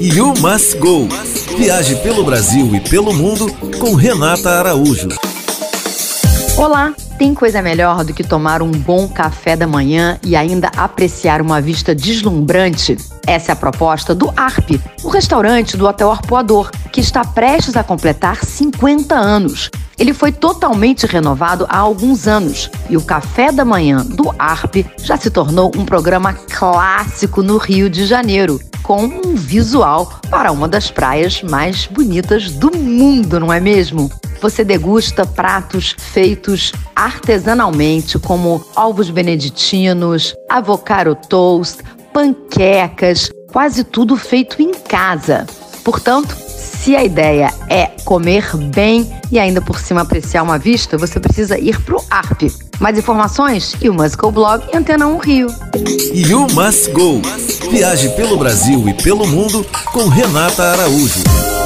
You Must Go. Viaje pelo Brasil e pelo mundo com Renata Araújo. Olá! Tem coisa melhor do que tomar um bom café da manhã e ainda apreciar uma vista deslumbrante? Essa é a proposta do ARP, o restaurante do Hotel Arpoador, que está prestes a completar 50 anos. Ele foi totalmente renovado há alguns anos e o café da manhã do ARP já se tornou um programa clássico no Rio de Janeiro, com um visual para uma das praias mais bonitas do mundo, não é mesmo? Você degusta pratos feitos artesanalmente, como ovos beneditinos, avocado toast, panquecas, quase tudo feito em casa. Portanto, se a ideia é comer bem e ainda por cima apreciar uma vista, você precisa ir pro ARP. Mais informações? You Must Go Blog e Antena 1 Rio. You Must Go. Viaje pelo Brasil e pelo mundo com Renata Araújo.